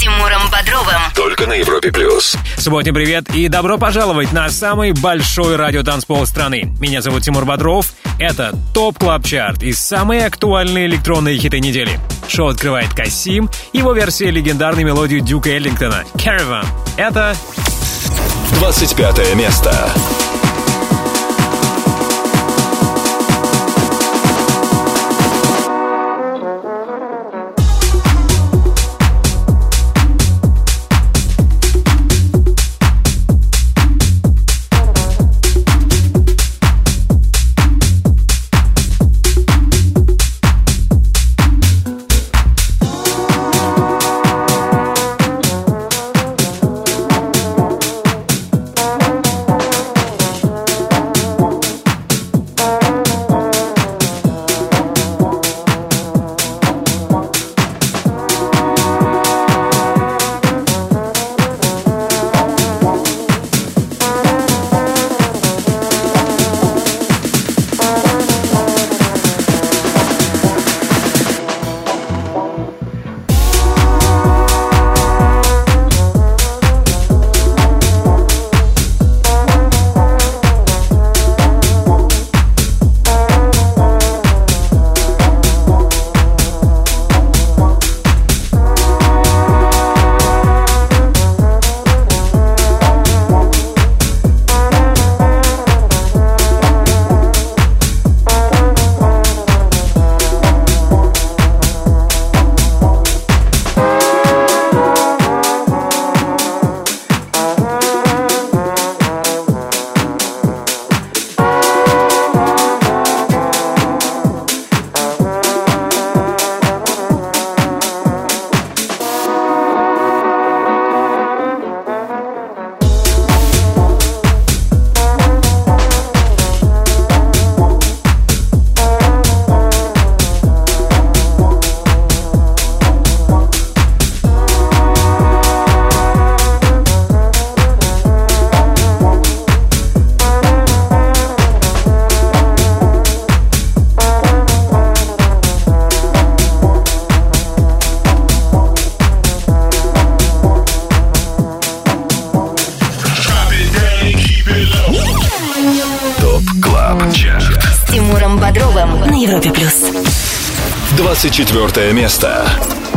Тимуром Бодровым. Только на Европе Плюс. Субботний привет и добро пожаловать на самый большой радиотанцпол страны. Меня зовут Тимур Бодров. Это Top Club Chart и самые актуальные электронные хиты недели. Шоу открывает Касим, его версия легендарной мелодии Дюка Эллингтона «Caravan». Это 25 место. 24 место.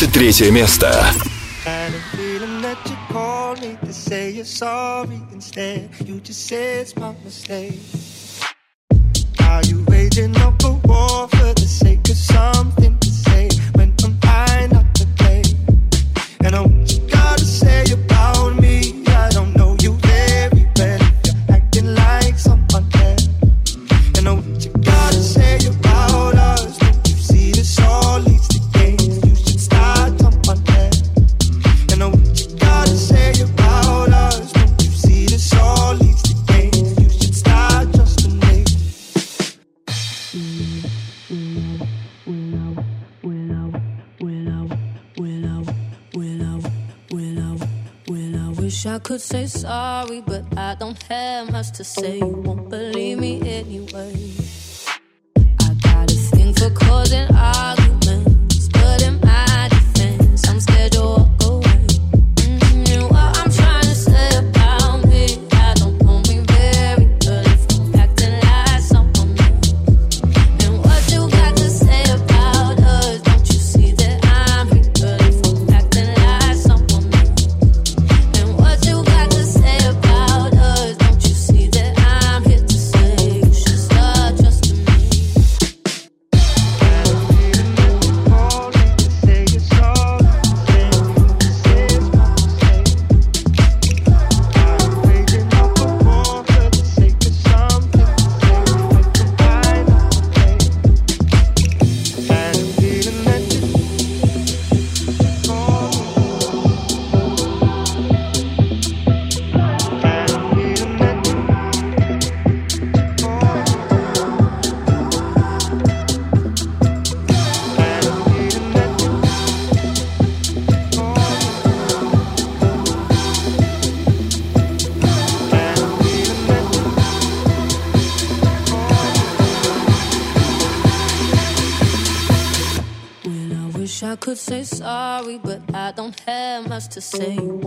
23 место. the same.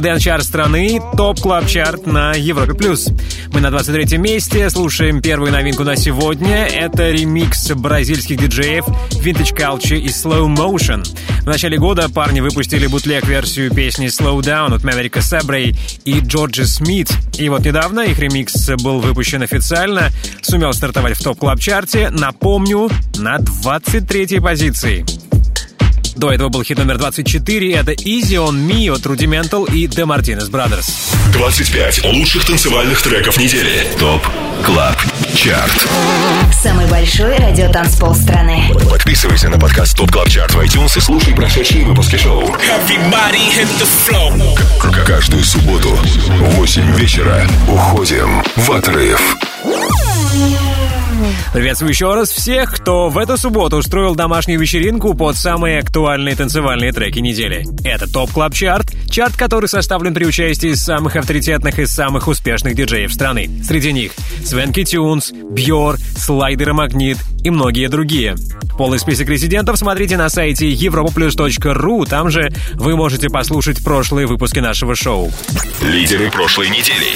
Главный дэнс-чарт страны — Top Club Chart на Европе+. плюс. Мы на 23-м месте, слушаем первую новинку на сегодня. Это ремикс бразильских диджеев Vintage Culture и Slow Motion. В начале года парни выпустили бутлег-версию песни Slow Down от Мэверика Сейбра и Джорджи Смит. И вот недавно их ремикс был выпущен официально, сумел стартовать в Top Club Chart е, напомню, на 23-й позиции. До этого был хит номер 24, это Easy on Me от Rudimental и The Martinez Brothers. 25 лучших танцевальных треков недели. ТОП КЛАБ ЧАРТ. Самый большой радиотанцпол страны. Подписывайся на подкаст ТОП КЛАБ ЧАРТ в iTunes и слушай прошедшие выпуски шоу. Everybody hit the floor. К- Каждую субботу в 8 вечера уходим в отрыв. Приветствую еще раз всех, кто в эту субботу устроил домашнюю вечеринку под самые актуальные танцевальные треки недели. Это Top Club Chart, чарт, который составлен при участии самых авторитетных и самых успешных диджеев страны. Среди них Swanky Tunes, Бьор, Слайдер и Магнит и многие другие. Полный список резидентов смотрите на сайте europaplus.ru, там же вы можете послушать прошлые выпуски нашего шоу. Лидеры прошлой недели.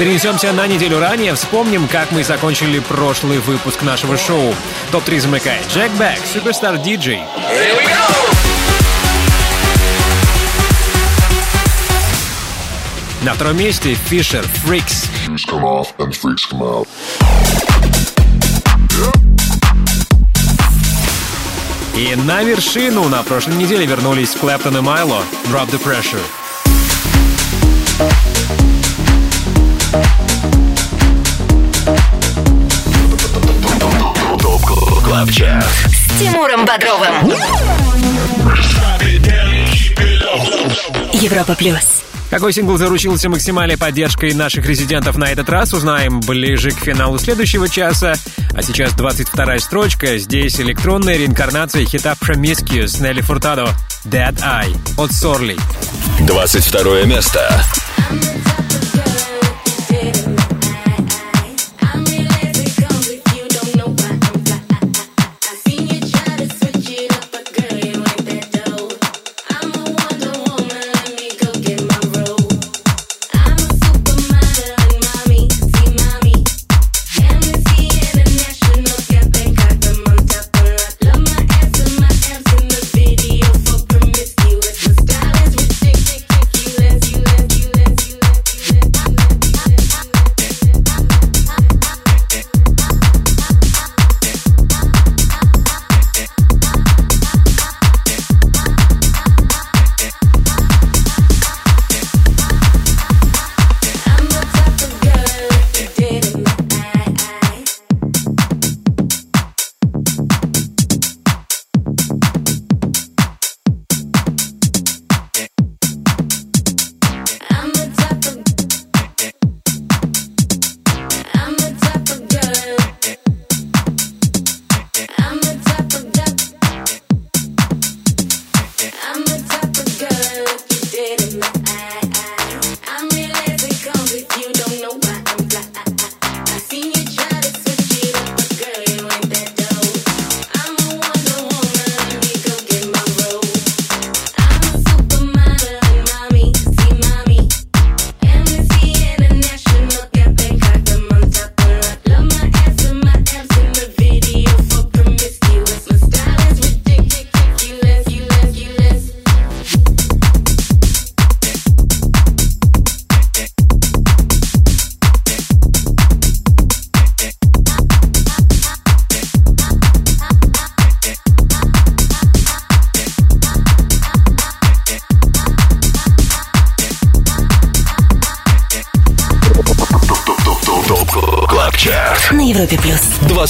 Перенесемся на неделю ранее, вспомним, как мы закончили прошлый выпуск нашего шоу. Топ-3 замыкает Джек Бэк, Суперстар Диджей. На втором месте Fisher Freaks. И на вершину на прошлой неделе вернулись Клэптон и Майло Drop the Pressure. Клабчарт. С Тимуром Бодровым. Европа плюс. Какой сингл заручился максимальной поддержкой наших резидентов на этот раз, узнаем ближе к финалу следующего часа. А сейчас 22-я строчка. Здесь электронная реинкарнация хита Promiscuous Нелли Фуртадо Dead Eye от Сорли. 22 место.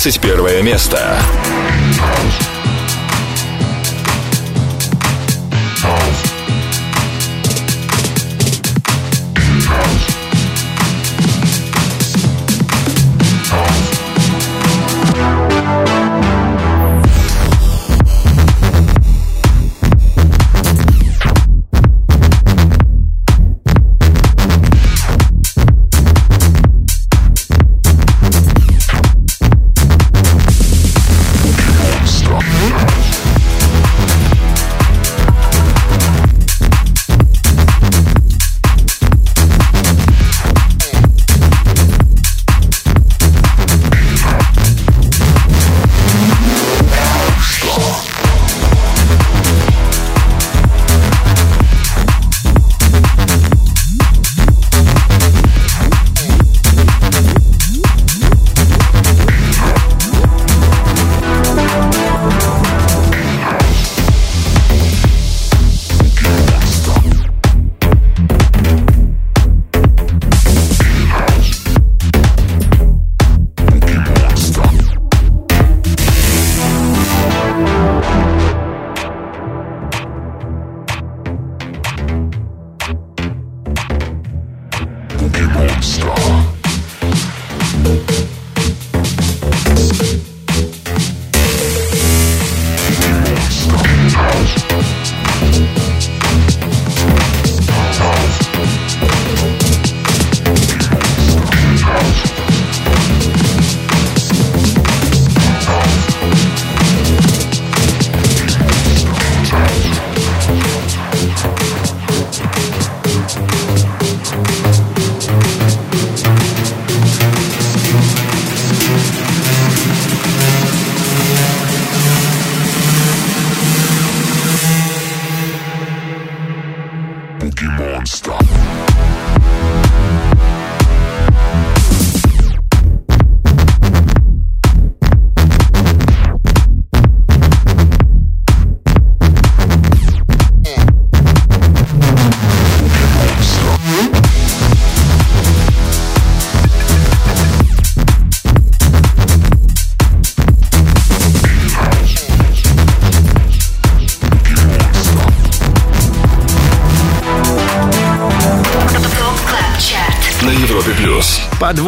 21 место.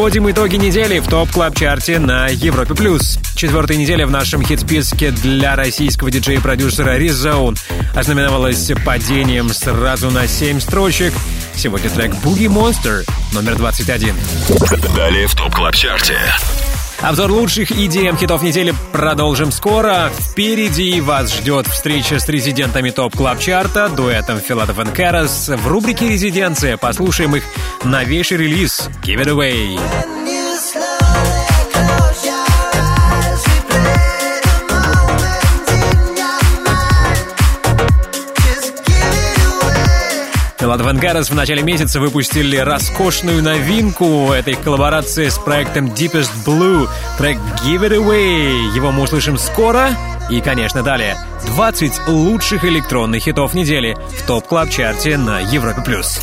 подводим итоги недели в Top Club Chart е на Европе+. плюс. Четвертая неделя в нашем хит-списке для российского диджея-продюсера Rizone ознаменовалась падением сразу на 7 строчек. Сегодня трек «Boogie Monster» номер 21. Далее в Top Club Chart е Обзор лучших EDM хитов недели продолжим скоро. Впереди вас ждет встреча с резидентами Top Club Chart а, дуэтом Филатов и Карас. В рубрике «Резиденция» послушаем их новейший релиз «Give It Away». Филатов энд Карас в начале месяца выпустили роскошную новинку. этой коллаборации с проектом Deepest Blue. Трек Give It Away. Его мы услышим скоро. И, конечно, далее. 20 лучших электронных хитов недели в Top Club Chart е на Европе+. плюс.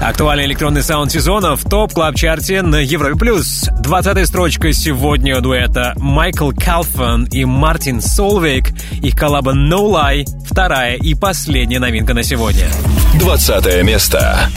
Актуальный электронный саунд сезона в Top Club Chart е на Европе+. плюс. 20 строчка сегодня дуэта Майкл Калфан и Мартин Солвейг. Их коллаба No Lie. Вторая и последняя новинка на сегодня. 20 место.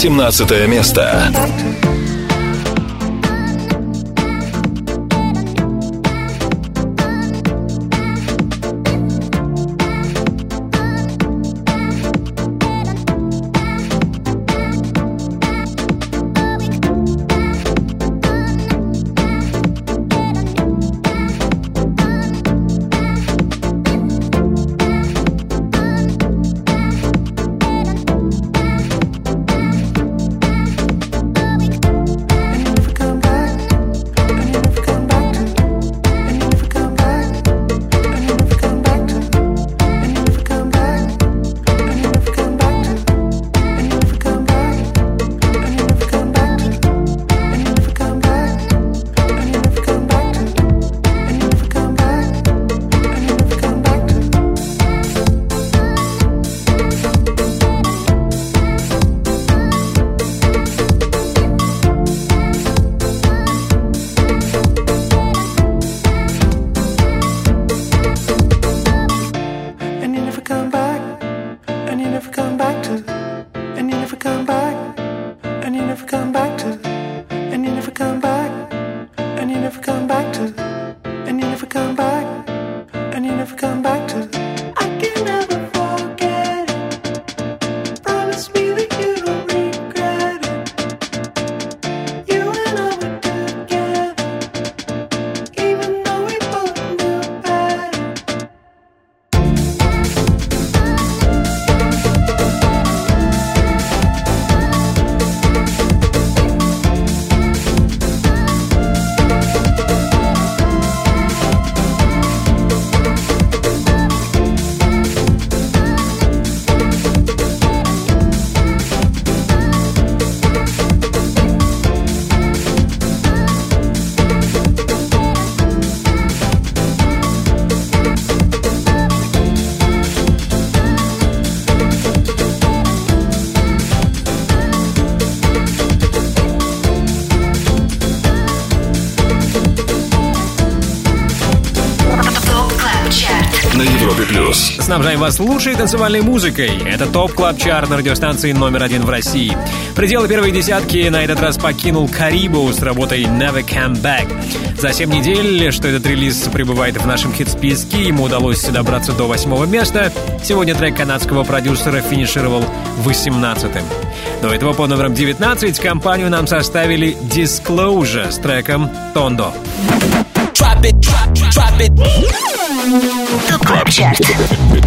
17 место. Снабжаем вас лучшей танцевальной музыкой. Это Top Club Chart на радиостанции номер один в России. Пределы первой десятки на этот раз покинул Карибу с работой Never Come Back. За 7 недель, что этот релиз пребывает в нашем хит-списке, ему удалось добраться до восьмого места. Сегодня трек канадского продюсера финишировал 18-м. До этого по номерам 19 компанию нам составили Disclosure с треком «Tondo». Drop it, drop, drop it. Клабчарт.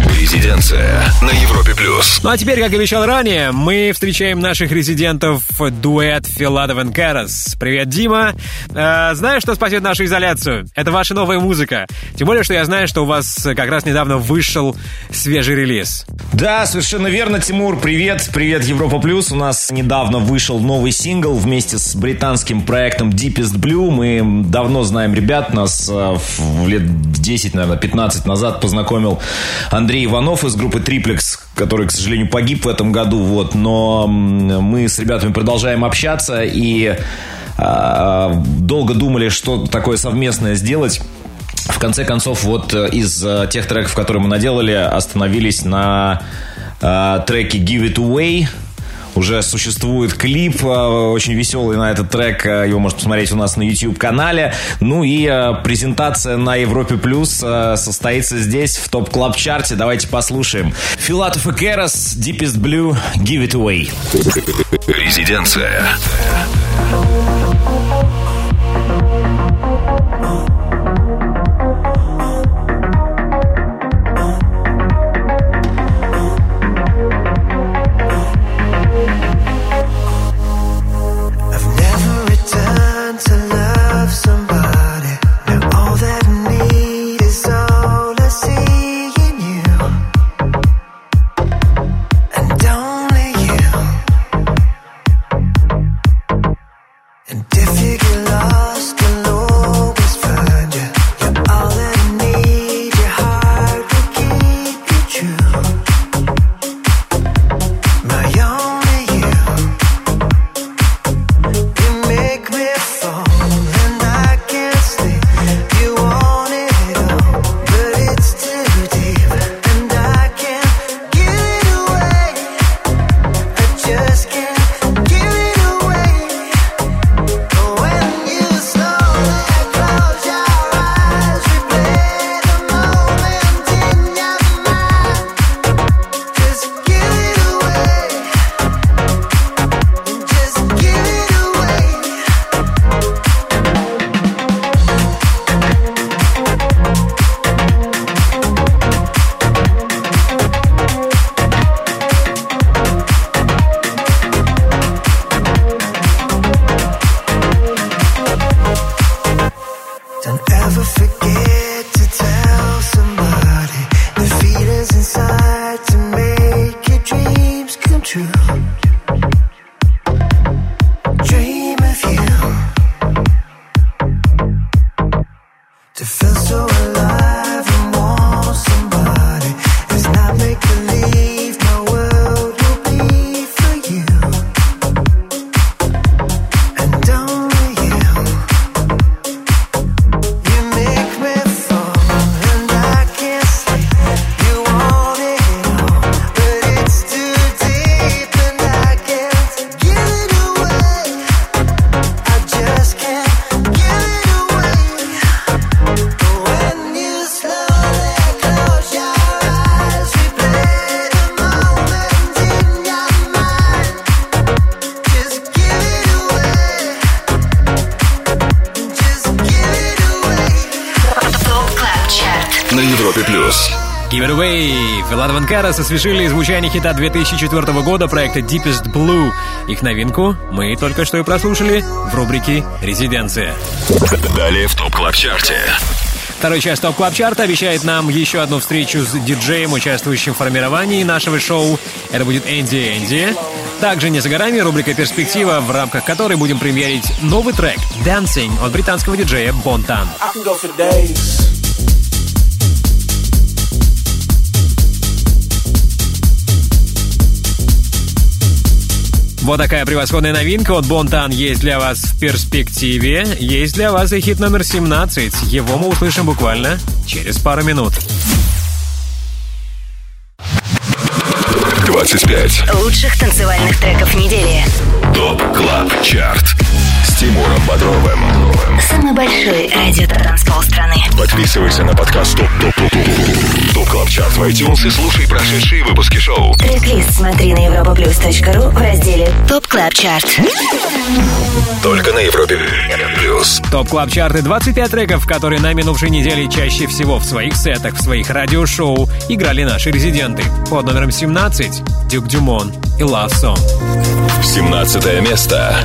Резиденция на Европе плюс. Ну а теперь, как обещал ранее, мы встречаем наших резидентов дуэт Филадов и Карас. Привет, Дима. Э, знаю, что спасет нашу изоляцию. Это ваша новая музыка. Тем более, что я знаю, что у вас как раз недавно вышел свежий релиз. Да, совершенно верно, Тимур. Привет, привет, Европа Плюс. У нас недавно вышел новый сингл вместе с британским проектом Deepest Blue. Мы давно знаем ребят, нас э, в лет 10, наверное, 15 назад познакомил Андрей Иванов из группы Triplex, который, к сожалению, погиб в этом году. Вот, но мы с ребятами продолжаем общаться и э, долго думали, что такое совместное сделать. В конце концов, вот э, из э, тех треков, которые мы наделали, остановились на э, треке Give It Away уже существует клип э, очень веселый на этот трек. Э, его можно посмотреть у нас на YouTube-канале. Ну и э, презентация на Европе Плюс состоится здесь, в топ клаб чарте Давайте послушаем. Филатов и Керас, Deepest Blue, Give It Away. Резиденция. Give It Away. Филатов энд Карас освежили звучание хита 2004 года проекта Deepest Blue. Их новинку мы только что и прослушали в рубрике «Резиденция». Далее в Top Club Chart е. Второй час Top Club Chart а обещает нам еще одну встречу с диджеем, участвующим в формировании нашего шоу. Это будет Энди Энди. Также не за горами рубрика «Перспектива», в рамках которой будем премьерить новый трек «Dancing» от британского диджея Бонтан. I can go for days. Вот такая превосходная новинка от Бонтан есть для вас в перспективе. Есть для вас и хит номер 17. Его мы услышим буквально через пару минут. 25. Лучших танцевальных треков недели. Top Club Chart. С Тимуром Бодровым. Самый большой радиотанцпол страны. Подписывайся на подкаст Top Top Top Top Top Club Chart в iTunes и слушай прошедшие выпуски шоу. Трек-лист смотри на europaplus.ru в разделе Top Club Chart. Только на Европе плюс. Top Club Chart ы 25 треков, которые на минувшей неделе чаще всего в своих сетах, в своих радиошоу играли наши резиденты. Под номером 17 Дюк Дюмон и Song. 17 место.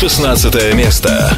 16 место.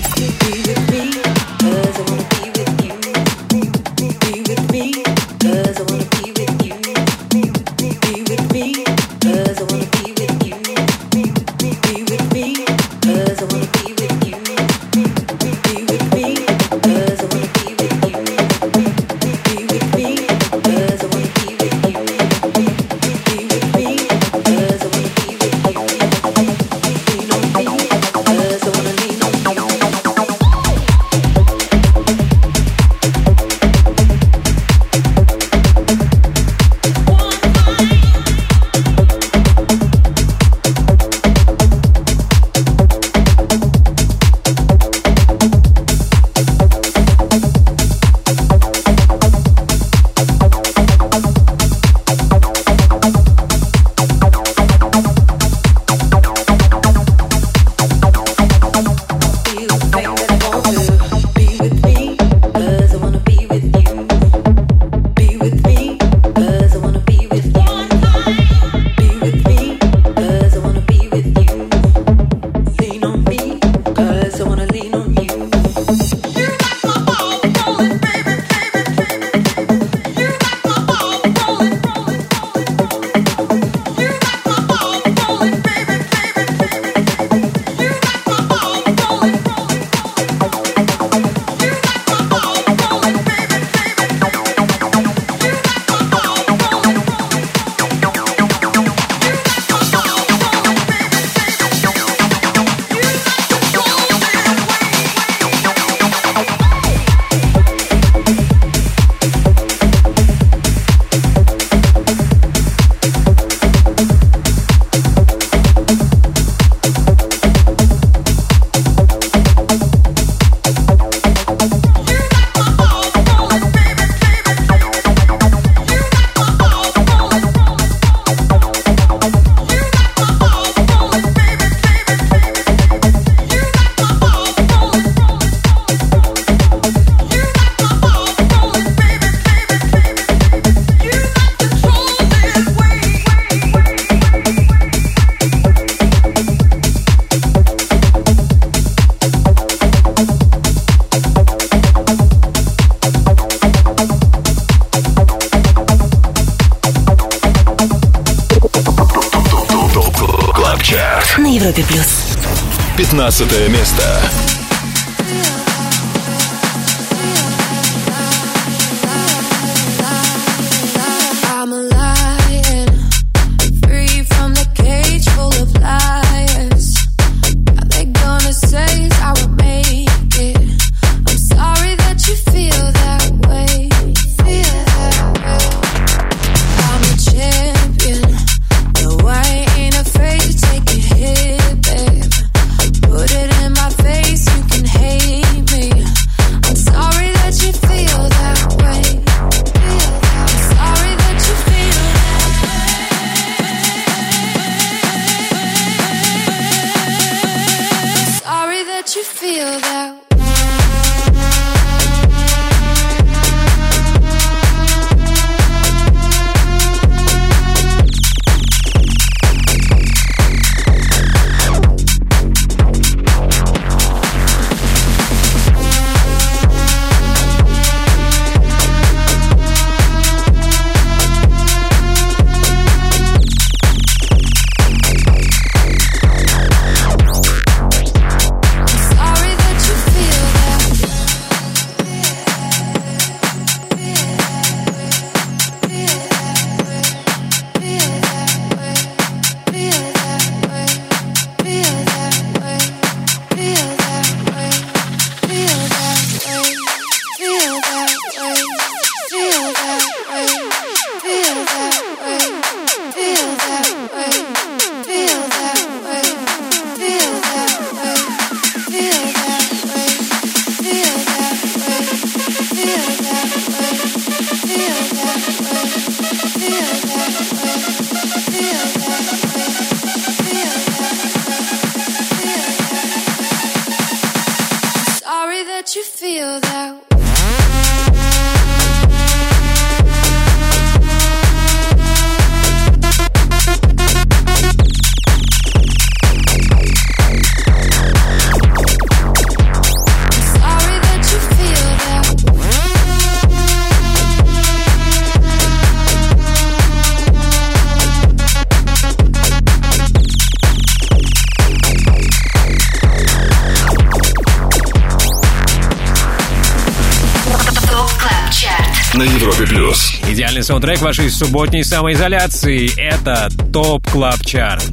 Идеальный саундтрек вашей субботней самоизоляции — это Top Club Chart.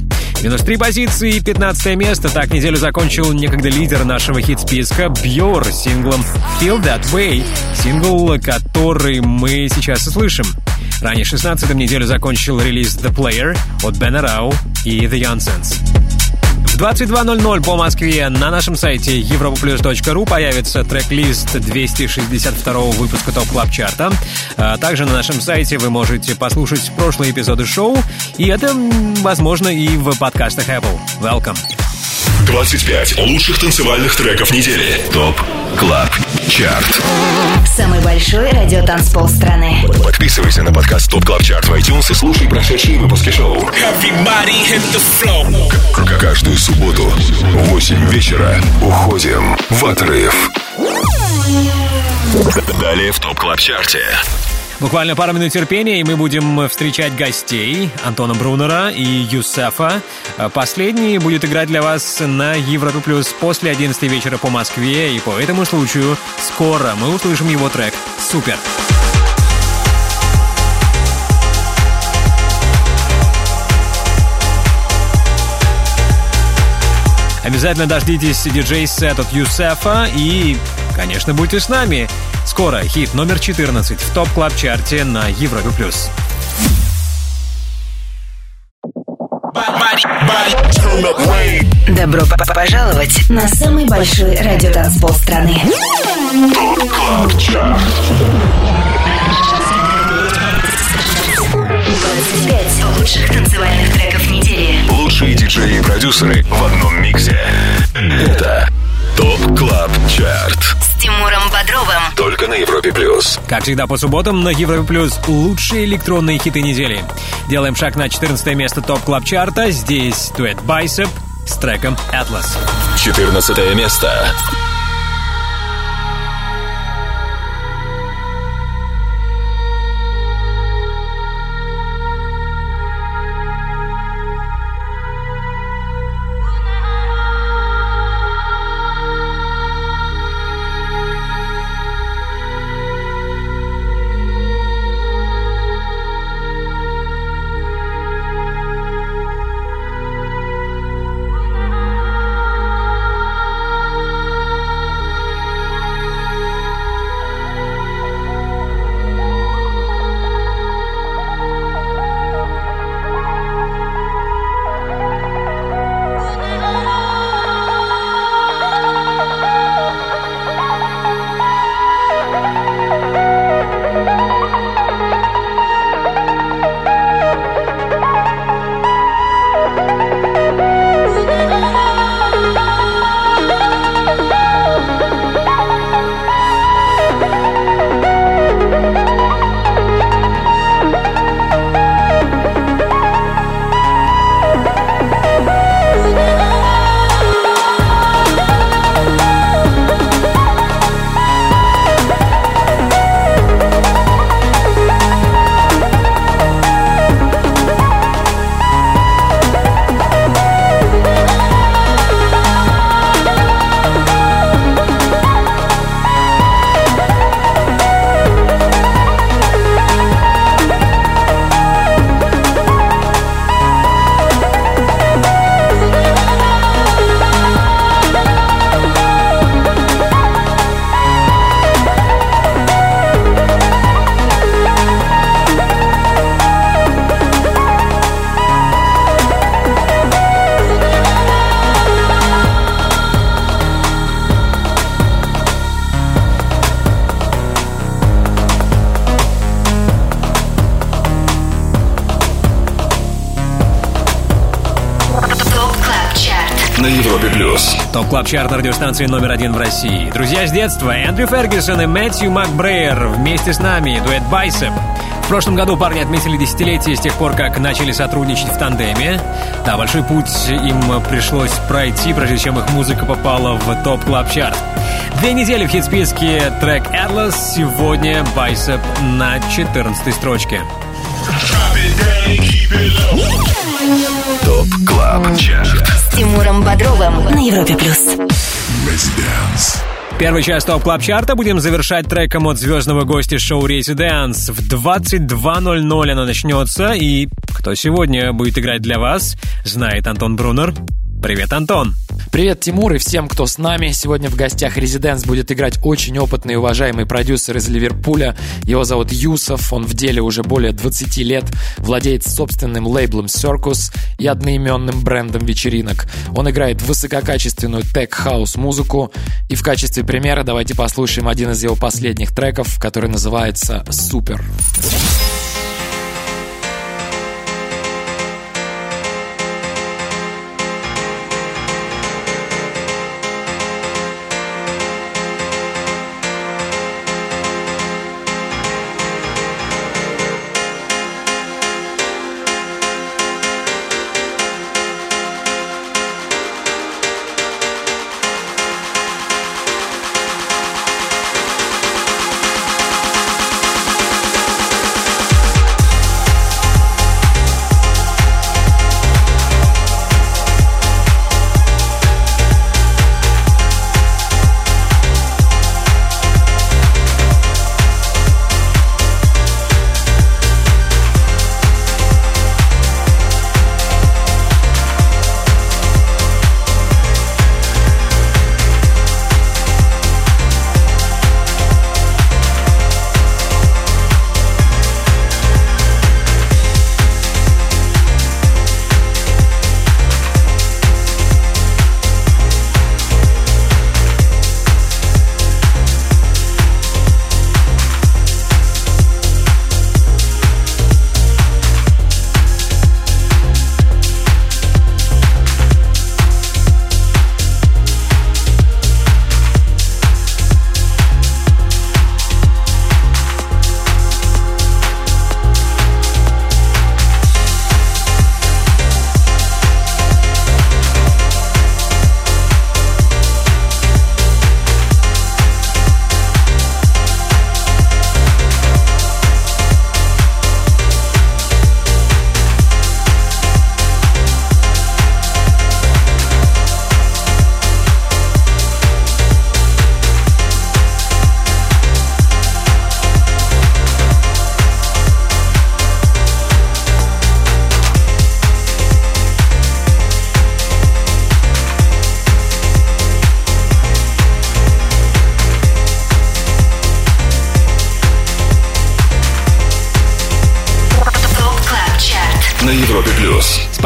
Минус три позиции и 15 место. Так неделю закончил некогда лидер нашего хит-списка Бьор синглом Feel That Way, сингл, который мы сейчас и слышим. Ранее 16 неделю закончил релиз The Player от Бена Рау и The Youngsens. В 22.00 по Москве на нашем сайте europaplus.ru появится трек-лист 262 выпуска Top Club Chart а. А также на нашем сайте вы можете послушать прошлые эпизоды шоу, и это, возможно, и в подкастах Apple. Welcome! 25 лучших танцевальных треков недели. ТОП КЛАБ ЧАРТ. Самый большой радиотанцпол страны. Подписывайся на подкаст ТОП КЛАБ ЧАРТ в iTunes и слушай прошедшие выпуски шоу. Каждую субботу в 8 вечера уходим в отрыв. Далее в ТОП КЛАБ ЧАРТе. Буквально пару минут терпения, и мы будем встречать гостей Антона Брунера и Юсефа. А Последний будет играть для вас на Европе Плюс после 11 вечера по Москве, и по этому случаю скоро мы услышим его трек «Супер». Обязательно дождитесь диджей-сет от Юсефа и, конечно, будьте с нами. Скоро хит номер 14 в Top Club Chart е на Европе+. плюс. Добро п- п- пожаловать на самый большой радиотанцпол страны. Club. 25 лучших танцевальных треков недели. Лучшие диджеи и продюсеры в одном миксе. Это ТОП КЛАБ ЧАРТ. Тимуром Бодровым. Только на Европе Плюс. Как всегда по субботам на Европе Плюс лучшие электронные хиты недели. Делаем шаг на 14 место топ-клаб-чарта. Здесь дуэт Bicep с треком Atlas. 14 место. Плюс. Top Club Chart радиостанции номер один в России. Друзья с детства Эндрю Фергюсон и Мэтью Макбрейер вместе с нами, дуэт Bicep. В прошлом году парни отметили десятилетие с тех пор, как начали сотрудничать в тандеме. Да, большой путь им пришлось пройти, прежде чем их музыка попала в Top Club Chart. Две недели в хит-списке трек Atlas, сегодня Bicep на 14 строчке. Top Club Chart. С Тимуром Бодровым на Европе Плюс. Let's dance. Первый час Top Club Chart а будем завершать треком от звездного гостя шоу Residence. В 22.00 оно начнется, и кто сегодня будет играть для вас, знает Антон Брунер. Привет, Антон! Привет, Тимур, и всем, кто с нами. Сегодня в гостях Residence будет играть очень опытный и уважаемый продюсер из Ливерпуля. Его зовут Yousef, он в деле уже более 20 лет, владеет собственным лейблом Circus и одноименным брендом вечеринок. Он играет высококачественную тег-хаус музыку, и в качестве примера давайте послушаем один из его последних треков, который называется «Супер». Супер.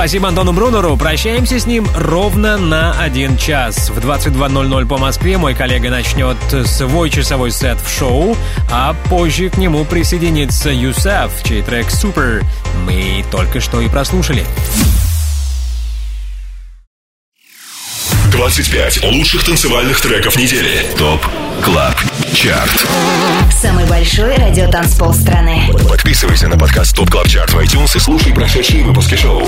Спасибо Антону Брунеру. Прощаемся с ним ровно на один час. В 22.00 по Москве мой коллега начнет свой часовой сет в шоу, а позже к нему присоединится Юсеф, чей трек «Супер» мы только что и прослушали. 25 лучших танцевальных треков недели. ТОП КЛАБ ЧАРТ Самый большой радиотанцпол страны. Подписывайся на подкаст Top Club Chart в iTunes и слушай прошедшие выпуски шоу.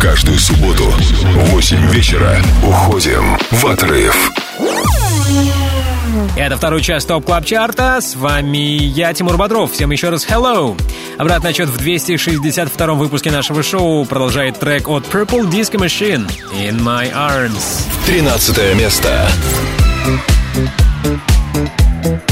Каждую субботу в 8 вечера уходим в отрыв. Это второй час Top Club Chart а. С вами я, Тимур Бодров. Всем еще раз hello. Обратный отсчет в 262 выпуске нашего шоу продолжает трек от Purple Disco Machine «In My Arms». 13 место. Чарт.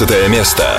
12 место.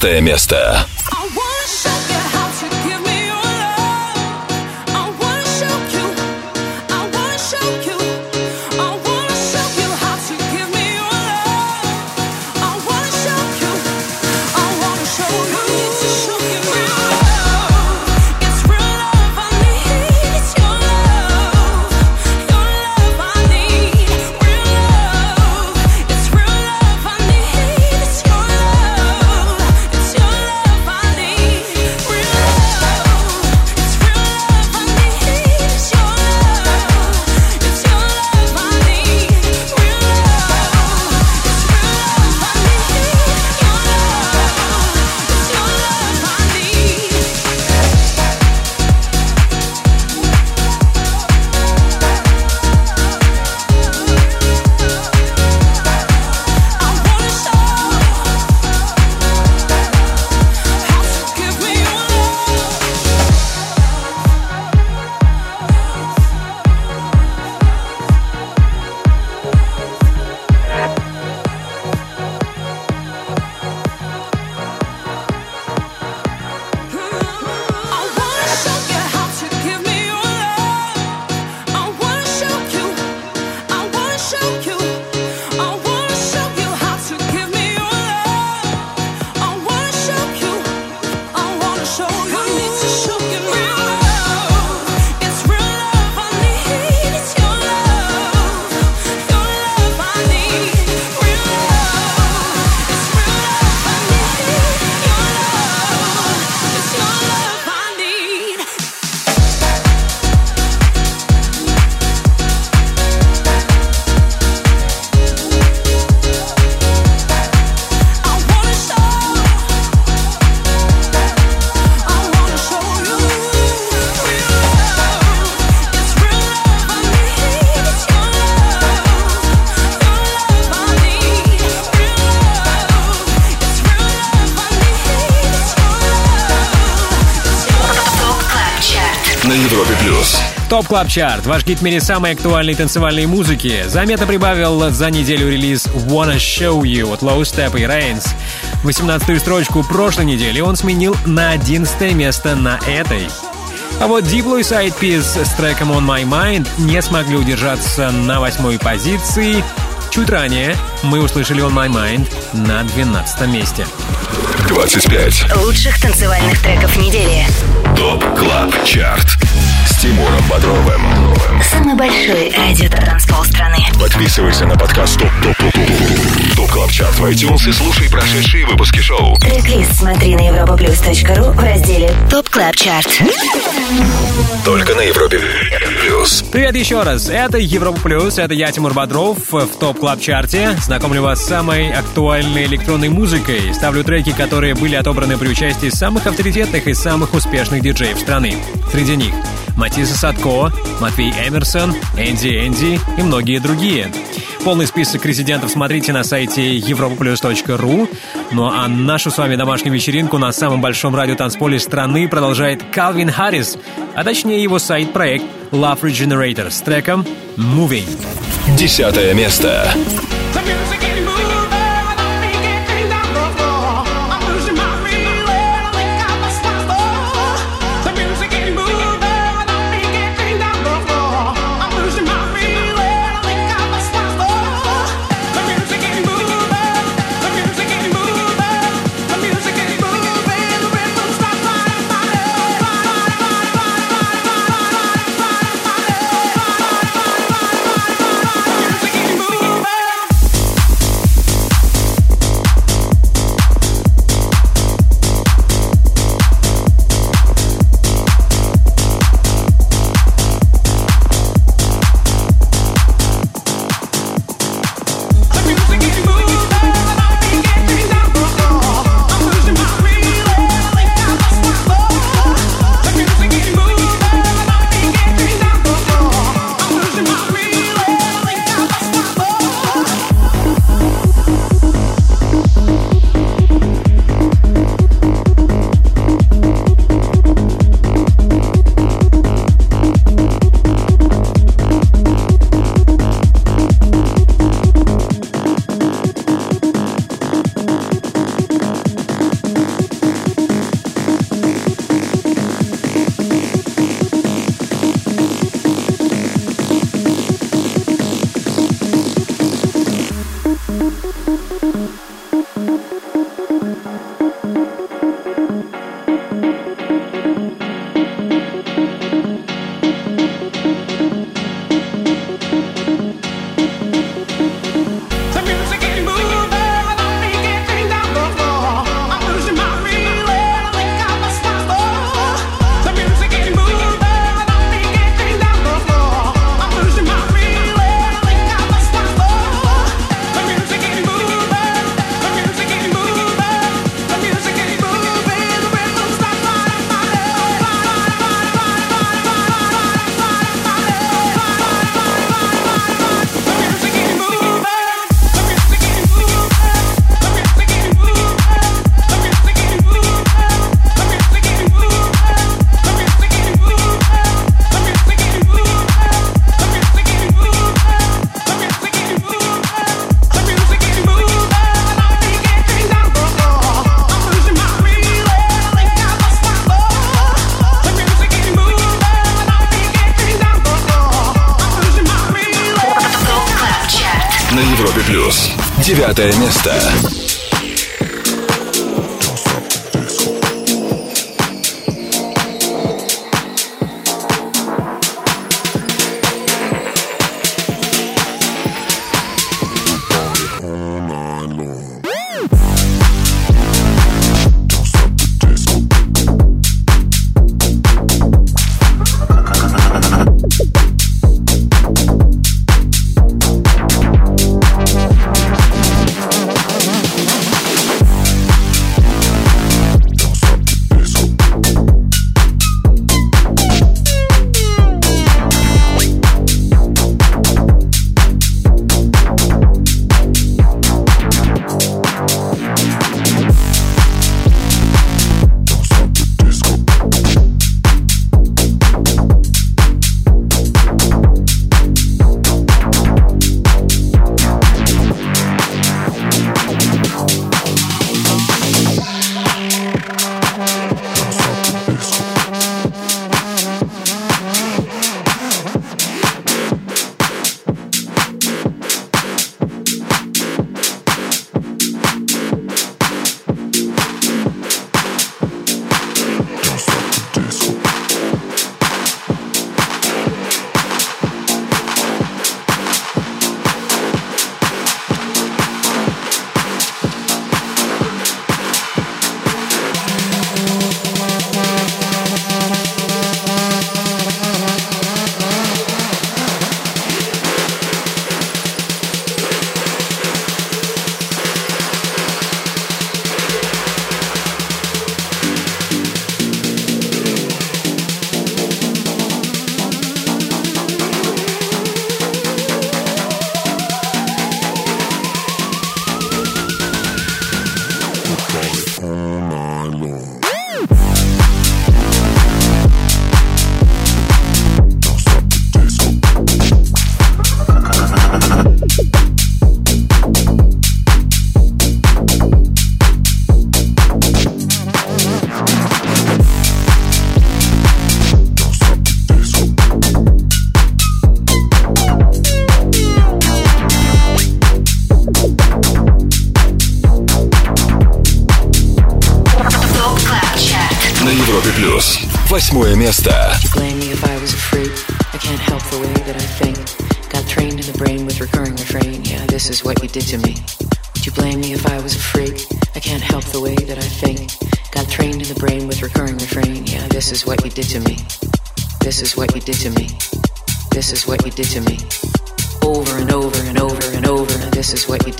11 место. Club Chart. Ваш гид в мире самой актуальной танцевальной музыки. Заметно прибавил за неделю релиз Wanna Show You от Low Steppa и Reigns. 18-ю строчку прошлой недели он сменил на 11 место на этой. А вот Diplo и Sidepiece с треком On My Mind не смогли удержаться на восьмой позиции. Чуть ранее мы услышали On My Mind на 12 месте. 25. Лучших танцевальных треков недели. Top Club Chart с Тимуром Бодровым. Самый большой радиотанцпол страны. Подписывайся на подкаст Top Top Top Top Top Club Chart в iTunes и слушай прошедшие выпуски шоу. Трек-лист смотри на europaplus.ru в разделе Top Club Chart. Только на Европе плюс. Привет еще раз. Это Европа Плюс, это я, Тимур Бодров, в Top Club Chart е. Знакомлю вас с самой актуальной электронной музыкой. Ставлю треки, которые были отобраны при участии самых авторитетных и самых успешных диджеев страны. Среди них Матисса Садко, Матвей Эмерсон, Энди Энди и многие другие. Полный список резидентов смотрите на сайте europaplus.ru. Ну а нашу с вами домашнюю вечеринку на самом большом радиотанцполе страны продолжает Калвин Харрис, а точнее его сайт-проект Love Regenerator с треком Moving. Десятое место. The music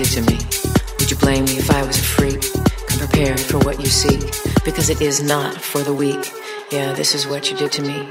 did to me. Would you blame me if I was a freak? Come prepared for what you seek. Because it is not for the weak. Yeah, this is what you did to me.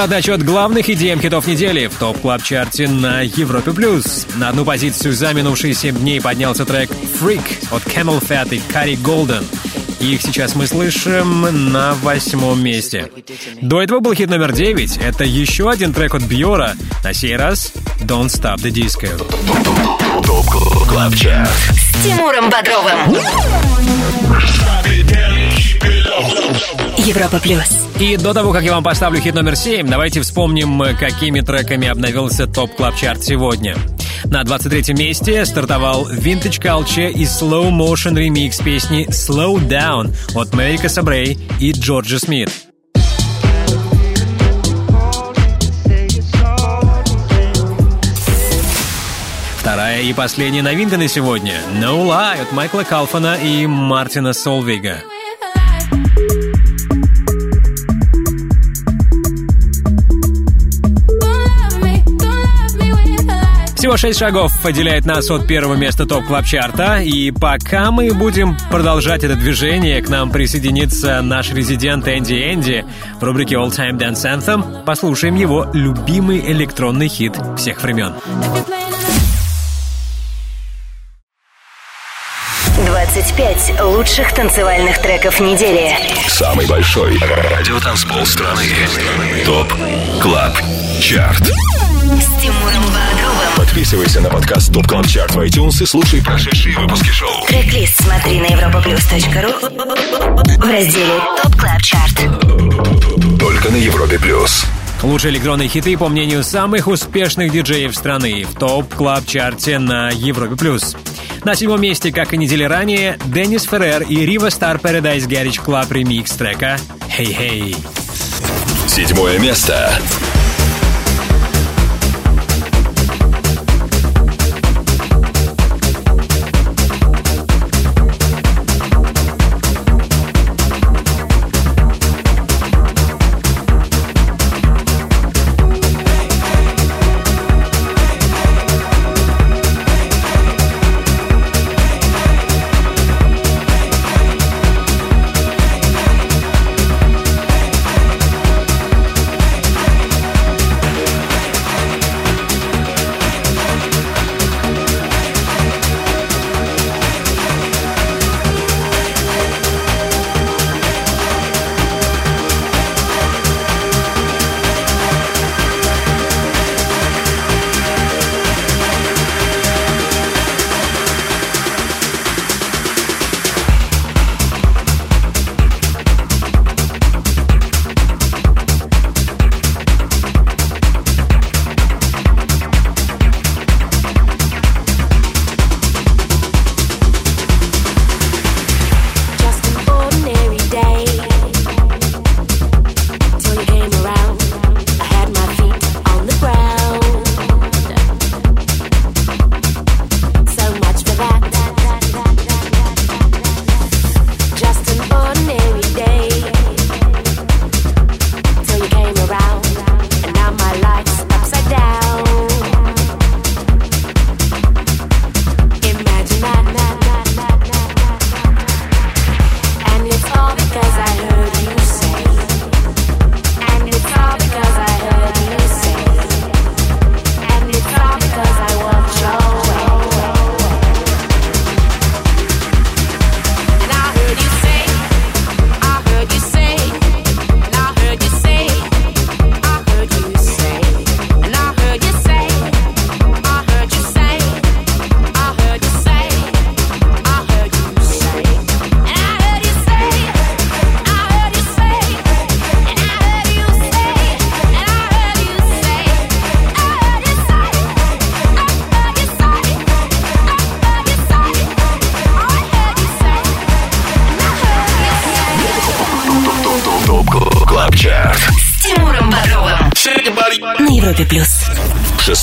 Обратный отсчет главных EDM-хитов недели в Top Club Chart е на Европе+. плюс. На одну позицию за минувшие 7 дней поднялся трек «Freak» от CamelPhat и Cari Golden. Их сейчас мы слышим на восьмом месте. До этого был хит номер 9. Это еще один трек от Бьора. На сей раз «Don't Stop the Disco». Top Club Chart. С Тимуром Бодровым. Европа плюс. И до того, как я вам поставлю хит номер 7, давайте вспомним, какими треками обновился топ клаб чарт сегодня. На 23 месте стартовал Vintage Culture и Slow Motion ремикс песни Slow Down от Мэрика Сабрей и Джорджа Смит. Вторая и последняя новинка на сегодня No Lie от Майкла Калфана и Мартина Солвига. Всего шесть шагов отделяет нас от первого места топ клаб чарта и пока мы будем продолжать это движение, к нам присоединится наш резидент Энди Энди в рубрике All Time Dance Anthem. Послушаем его любимый электронный хит всех времен. 25 лучших танцевальных треков недели. Самый большой радиотанцпол страны. Top Club Chart. С Тимуром Бодровым. Подписывайся на подкаст Top Club Chart в iTunes и слушай прошедшие выпуски шоу. Трек-лист смотри на europaplus.ru в разделе Top Club Chart. Только на Европе плюс. Лучшие электронные хиты, по мнению самых успешных диджеев страны, в Top Club Chart е на Европе+. плюс. На седьмом месте, как и недели ранее, Dennis Ferrer и Riva Starr Paradise Garage Club ремикс трека «Hey Hey». Седьмое место.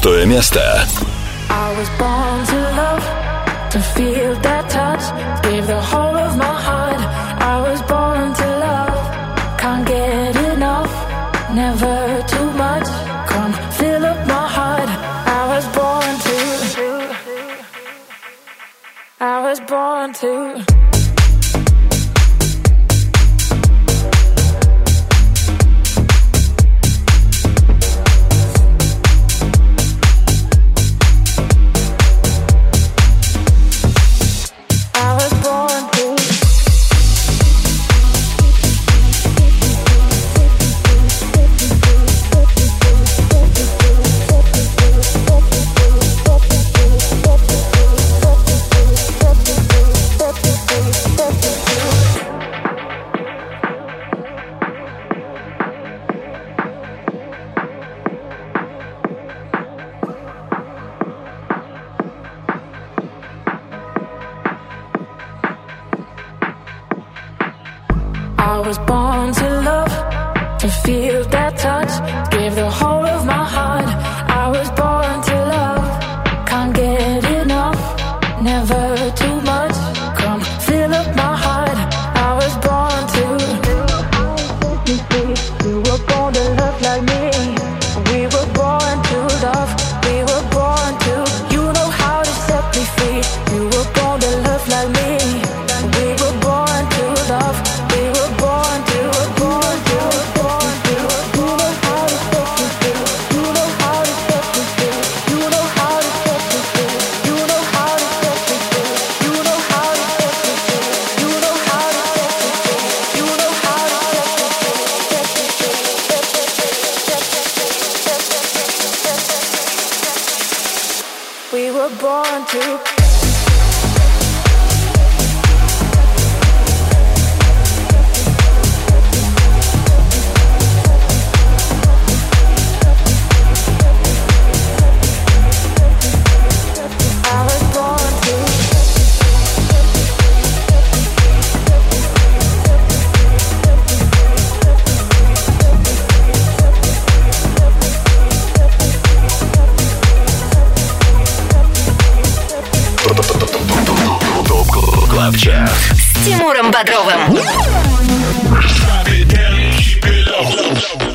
шестое место. I was born to love, to feel that touch, give the whole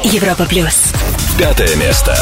Европа плюс. Пятое место.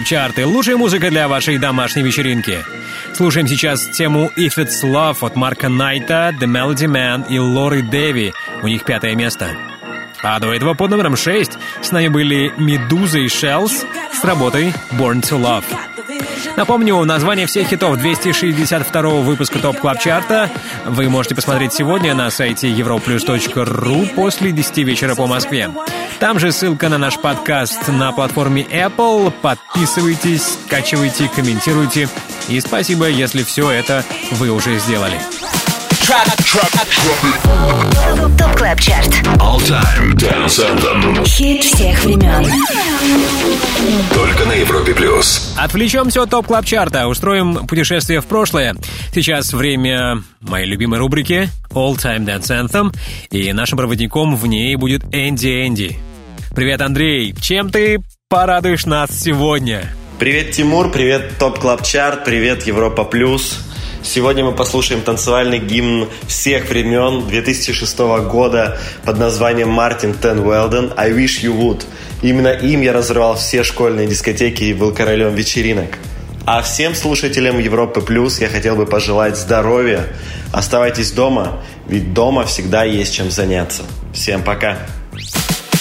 Это Top Club Chart и лучшая музыка для вашей домашней вечеринки. Слушаем сейчас тему If It's Love от Марка Найта, The Melody Man и Лори Дэви. У них пятое место. А до этого под номером 6 с нами были Медуза и Shells с работой Born to Love. Напомню, название всех хитов 262 выпуска Top Club Chart а вы можете посмотреть сегодня на сайте europlus.ru после 10 вечера по Москве. Там же ссылка на наш подкаст на платформе Apple. Подписывайтесь, скачивайте, комментируйте. И спасибо, если все это вы уже сделали. Top Club Chart. All Time Dance Anthem. Хит всех времен. Только на Европе плюс. Отвлечемся от Top Club Chart а, устроим путешествие в прошлое. Сейчас время моей любимой рубрики All Time Dance Anthem, и нашим проводником в ней будет Энди Энди. Привет, Андрей! Чем ты порадуешь нас сегодня? Привет, Тимур, привет, Top Club Chart, привет, Европа Плюс. Сегодня мы послушаем танцевальный гимн всех времен 2006 года под названием Martijn ten Velden «I Wish You Would». Именно им я разрывал все школьные дискотеки и был королем вечеринок. А всем слушателям Европы Плюс я хотел бы пожелать здоровья. Оставайтесь дома, ведь дома всегда есть чем заняться. Всем пока.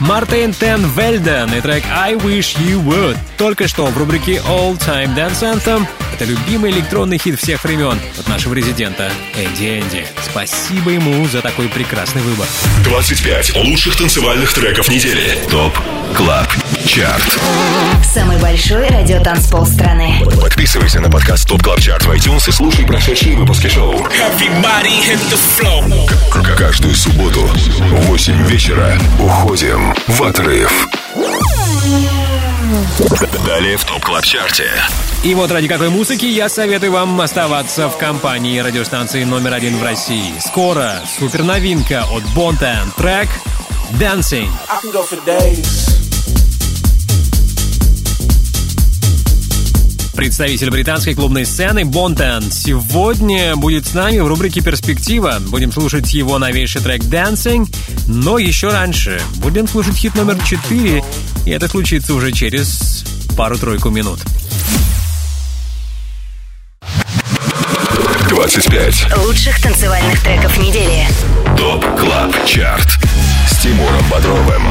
Martijn ten Velden и трек I Wish You Would. Только что в рубрике All Time Dance Anthem. Это любимый электронный хит всех времен от нашего резидента Энди Энди. Спасибо ему за такой прекрасный выбор. 25 лучших танцевальных треков недели. Top Club Chart. Самый большой радиотанцпол страны. Подписывайся на подкаст Top Club Chart в iTunes и слушай прошедшие выпуски шоу. Everybody hit the floor. К- Каждую субботу в 8 вечера уходим в отрыв. Далее в Top Club Chart е. И вот ради какой музыки я советую вам оставаться в компании радиостанции номер один в России. Скоро суперновинка от Bontan, трек Dancing. I can go for days. Представитель британской клубной сцены Bontan, сегодня будет с нами в рубрике «Перспектива». Будем слушать его новейший трек «Dancing», но еще раньше будем слушать хит номер 4, и это случится уже через пару-тройку минут. 25. Лучших танцевальных треков недели. Top Club Chart Тимуром Бодровым.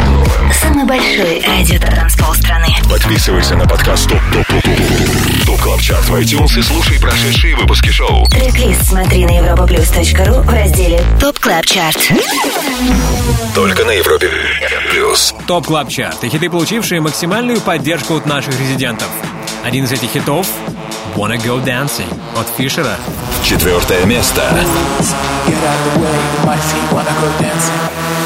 Самый большой радио-танцпол страны. Подписывайся на подкаст Top Top Top Top Top Club Chart в iTunes и слушай прошедшие выпуски шоу. Трек-лист смотри на europaplus.ru в разделе Top Club Chart. Только на Европе Плюс. Top Club Chart и хиты, получившие максимальную поддержку от наших резидентов. Один из этих хитов «Wanna Go Dancing» от Фишера. Четвертое место. Get out of the way, my feet wanna go dancing.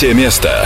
Третье место.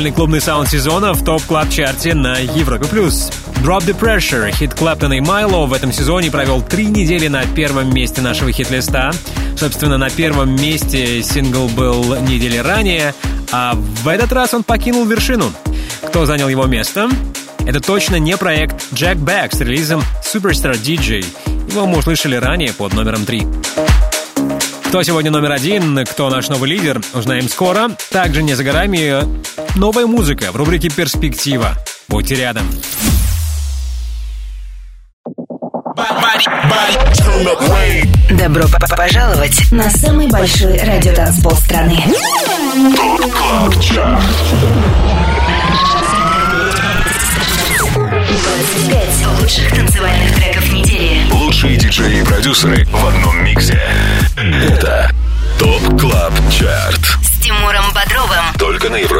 Актуальный клубный саунд сезона в Top Club Chart е на Европе+. плюс. Drop the Pressure, хит Клэптона и Майло в этом сезоне провел три недели на первом месте нашего хит-листа. Собственно, на первом месте сингл был недели ранее, а в этот раз он покинул вершину. Кто занял его место? Это точно не проект Jack Back с релизом Superstar DJ. Его мы услышали ранее под номером 3. Кто сегодня номер один, кто наш новый лидер, узнаем скоро. Также не за горами новая музыка в рубрике «Перспектива». Будьте рядом. Добро пожаловать на самый большой радиотанцпол страны. Пять лучших танцевальных треков недели. Лучшие диджеи и продюсеры в одном миксе.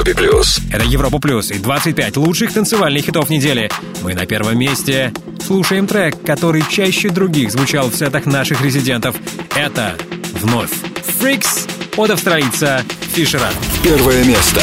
Европе плюс. Это Европа Плюс и 25 лучших танцевальных хитов недели. Мы на первом месте. Слушаем трек, который чаще других звучал в сетах наших резидентов. Это вновь Freaks от австралийца Фишера. Первое место.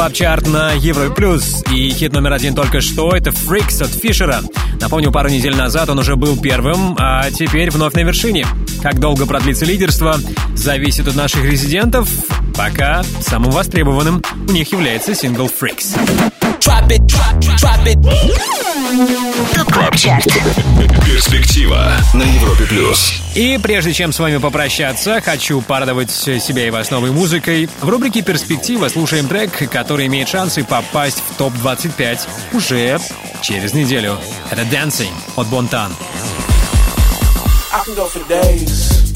Club Chart на Евро Плюс. И хит номер один только что — это Freaks от Фишера. Напомню, пару недель назад он уже был первым, а теперь вновь на вершине. Как долго продлится лидерство, зависит от наших резидентов. Пока самым востребованным у них является сингл Freaks. Перспектива на Европе плюс. И прежде чем с вами попрощаться, хочу порадовать себя и вас новой музыкой. В рубрике «Перспектива» слушаем трек, который имеет шансы попасть в топ-25 уже через неделю. Это «Dancing» от Бонтан. I.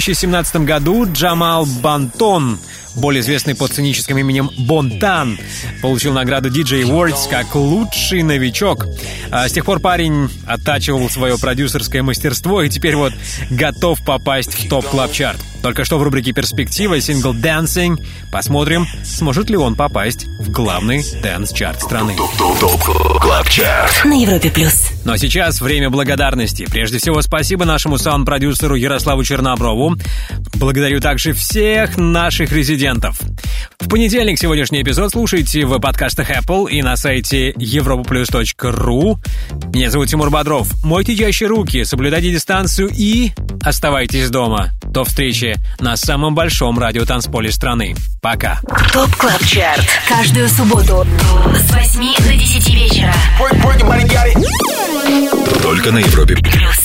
2017 году Джамал Бантон, более известный под сценическим именем Bontan, получил награду DJ Awards как лучший новичок. А с тех пор парень оттачивал свое продюсерское мастерство и теперь вот готов попасть в Top Club Chart Только что в рубрике «Перспектива» сингл «Dancing». Посмотрим, сможет ли он попасть в главный dance -чарт страны. На Европе Плюс. Ну а сейчас время благодарности. Прежде всего, спасибо нашему саунд-продюсеру Ярославу Черноброву. Благодарю также всех наших резидентов. В понедельник сегодняшний эпизод слушайте в подкастах Apple и на сайте europaplus.ru. Меня зовут Тимур Бодров. Мойте чаще руки, соблюдайте дистанцию и оставайтесь дома. До встречи на самом большом радиотанцполе страны. Пока. ТОП КЛАБ ЧАРТ Каждую субботу с 8 до 10 вечера Только на Европе плюс.